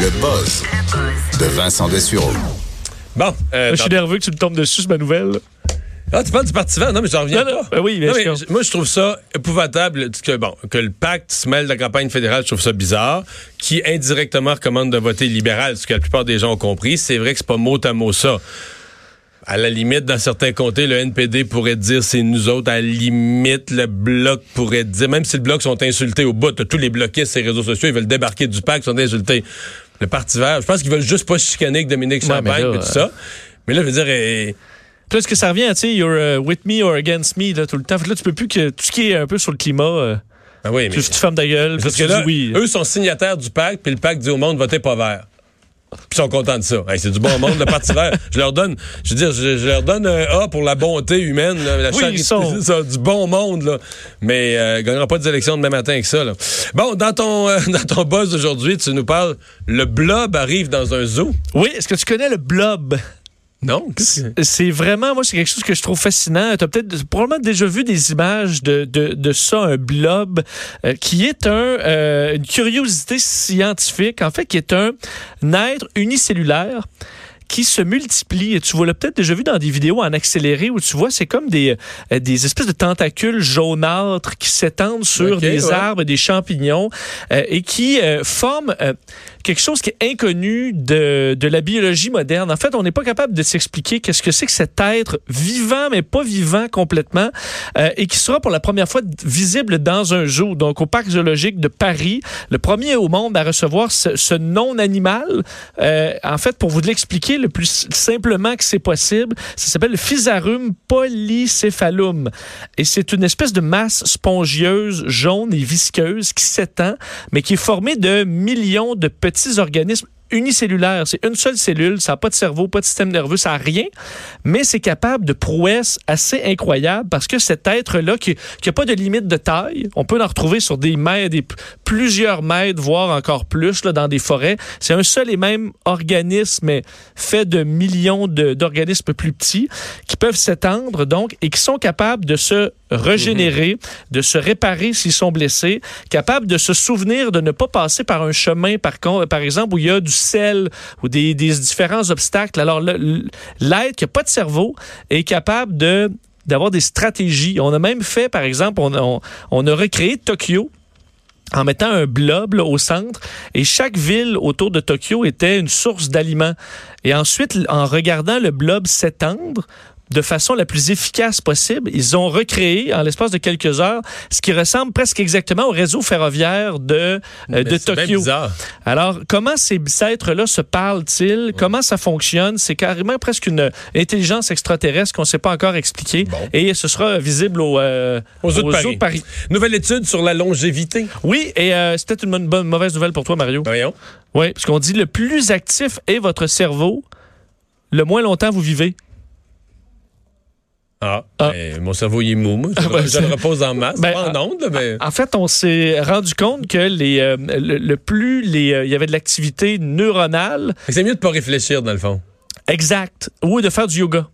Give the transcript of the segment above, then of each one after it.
Le buzz de Vincent Dessureau. Bon, euh, je suis nerveux que tu me tombes dessus, ma nouvelle. Ah, tu parles du Parti vert? Non, mais j'en reviens Non, non, ben oui, bien Non, mais moi, je trouve ça épouvantable que, bon, que le pacte se mêle de la campagne fédérale. Je trouve ça bizarre. Qui indirectement recommande de voter libéral, ce que la plupart des gens ont compris. C'est vrai que c'est pas mot à mot ça. À la limite, dans certains comtés, le NPD pourrait dire c'est nous autres. À la limite, le bloc pourrait dire, même si le bloc sont insultés au bout, tous les bloquistes sur les réseaux sociaux, ils veulent débarquer du pacte, sont insultés. Le Parti vert, je pense qu'ils veulent juste pas chicaner avec Dominique Ouais, Champagne là, et tout ça. Mais là, je veux dire, eh, là, ce que ça revient, tu sais, you're uh, with me or against me, là, tout le temps? Fait que là, tu peux plus que tout ce qui est un peu sur le climat, euh, ah oui, mais. tu, tu fermes ta gueule, Parce que là, oui. eux sont signataires du pacte, puis le pacte dit au monde, votez pas vert. Puis ils sont contents de ça. Hey, c'est du bon monde, le Parti vert. Je leur donne, je veux dire, je, je leur donne un A pour la bonté humaine, là, la Oui, charité, ils sont- ça, du bon monde, là. Mais euh, ils gagneront pas des élections demain matin avec ça, là. Bon, dans ton, euh, dans ton buzz d'aujourd'hui, tu nous parles, le blob arrive dans un zoo. Oui, est-ce que tu connais le blob? Non? C'est vraiment, moi, c'est quelque chose que je trouve fascinant. Tu as peut-être probablement déjà vu des images de, de, de ça, un blob, euh, qui est un, euh, une curiosité scientifique, en fait, qui est un être unicellulaire qui se multiplie. Et tu vois, l'as peut-être déjà vu dans des vidéos en accéléré où tu vois, c'est comme des, euh, des espèces de tentacules jaunâtres qui s'étendent sur des ouais. arbres, des champignons, euh, et qui euh, forment euh, quelque chose qui est inconnu de, de la biologie moderne. En fait, on n'est pas capable de s'expliquer qu'est-ce que c'est que cet être vivant, mais pas vivant complètement, et qui sera pour la première fois visible dans un zoo, donc au parc zoologique de Paris, le premier au monde à recevoir ce, ce non-animal. En fait, pour vous l'expliquer le plus simplement que c'est possible, ça s'appelle le Physarum polycéphalum. Et c'est une espèce de masse spongieuse, jaune et visqueuse qui s'étend, mais qui est formée de millions de petits organismes unicellulaires. C'est une seule cellule, ça n'a pas de cerveau, pas de système nerveux, ça n'a rien, mais c'est capable de prouesses assez incroyables parce que cet être-là, qui n'a pas de limite de taille, on peut en retrouver sur des mètres, des, plusieurs mètres, voire encore plus là, dans des forêts. C'est un seul et même organisme, mais fait de millions d'organismes plus petits qui peuvent s'étendre donc et qui sont capables de se régénérer, de se réparer s'ils sont blessés, capables de se souvenir de ne pas passer par un chemin, par, par exemple, où il y a du sel ou des, des différents obstacles. Alors, l'être qui n'a pas de cerveau est capable de d'avoir des stratégies. On a même fait, par exemple, on, on, on a recréé Tokyo en mettant un blob là, au centre et chaque ville autour de Tokyo était une source d'aliments. Et ensuite, en regardant le blob s'étendre, de façon la plus efficace possible, ils ont recréé en l'espace de quelques heures ce qui ressemble presque exactement au réseau ferroviaire de, euh, de c'est Tokyo. bizarre. Alors, comment ces êtres-là se parlent-ils? Comment ça fonctionne? C'est carrément presque une intelligence extraterrestre qu'on ne sait pas encore expliquer. Bon. Et ce sera visible au, euh, Aux zoo de au Paris. Nouvelle étude sur la longévité. Oui, et euh, c'était une bonne, bonne- mauvaise nouvelle pour toi, Mario. Voyons. Oui, parce qu'on dit le plus actif est votre cerveau, le moins longtemps vous vivez. Ah, Ah. ben, mon cerveau, il est mou. moi. Je, Ah, ben, je c'est- le repose en masse. Ben, pas en ah, ondes, mais... En fait, on s'est rendu compte que les, euh, le, le plus les, euh, il y avait de l'activité neuronale C'est mieux de pas réfléchir, dans le fond. exact ou de faire du yoga.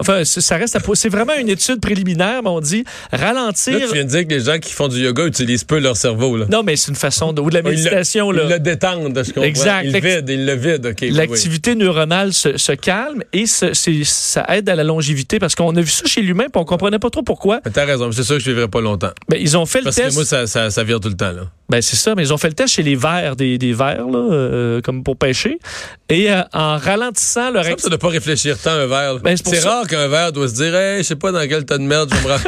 Enfin, ça reste à C'est vraiment une étude préliminaire, mais on dit ralentir. Là, tu viens de dire que les gens qui font du yoga utilisent peu leur cerveau. Là. Non, mais c'est une façon de. Ou de la Ils le- méditation, Ils là. le détendent, je comprends. Exact. Ils le vident, ils le vident. Oui. L'activité neuronale se, se calme et se- ça aide à la longévité parce qu'on a vu ça chez l'humain puis on comprenait pas trop pourquoi. Mais T'as raison, c'est sûr que je vivrai pas longtemps. Ben, ils ont fait le Parce test. que moi, ça, ça, ça vire tout le temps. Là. Ben, c'est ça, mais ils ont fait le test chez les vers, des, des vers, là, euh, comme pour pêcher. Et euh, en ralentissant leur que ça doit pas réfléchir tant un verre. Ben, c'est c'est rare qu'un verre doit se dire hey, je sais pas dans quel tas de merde je me.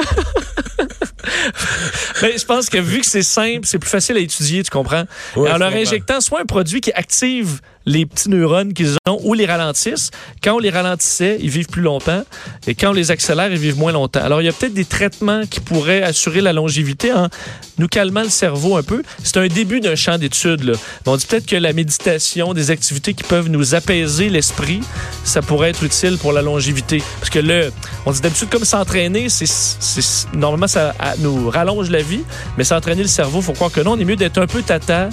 Ben, je pense que vu que c'est simple, c'est plus facile à étudier, tu comprends? Ouais, en leur comprends. injectant soit un produit qui active les petits neurones qu'ils ont ou les ralentissent. Quand on les ralentissait, ils vivent plus longtemps. Et quand on les accélère, ils vivent moins longtemps. Alors, il y a peut-être des traitements qui pourraient assurer la longévité en nous calmant le cerveau un peu. C'est un début d'un champ d'études. On dit peut-être que la méditation, des activités qui peuvent nous apaiser l'esprit, ça pourrait être utile pour la longévité. Parce que là, on dit d'habitude comme s'entraîner, normalement ça nous rallonge la vie, mais s'entraîner le cerveau, faut croire que non, on est mieux d'être un peu tata,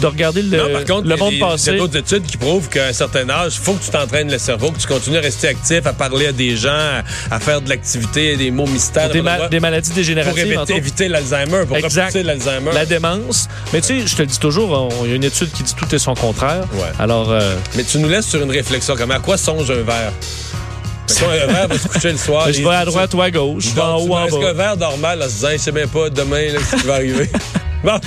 de regarder le, non, par contre, le il y a monde des- il y a passer. d'autres études qui prouvent qu'à un certain âge, il faut que tu t'entraînes le cerveau, que tu continues à rester actif, à parler à des gens, à, à faire de l'activité, des mots mystères. Des, ma- maladies pour dégénératives. éviter, autres. éviter l'Alzheimer, pour Exact. repousser l'Alzheimer. La démence. Mais tu sais, je te le dis toujours, il y a une étude qui dit tout est son contraire. Ouais. Alors, euh, Mais tu nous laisses sur une réflexion. Comme à quoi songe un verre? Un verre va se coucher le soir? je vais à droite ou à gauche, en haut en Est-ce qu'un bas. verre normal, en se disant, je sais même pas demain là, ce qui va arriver? bon,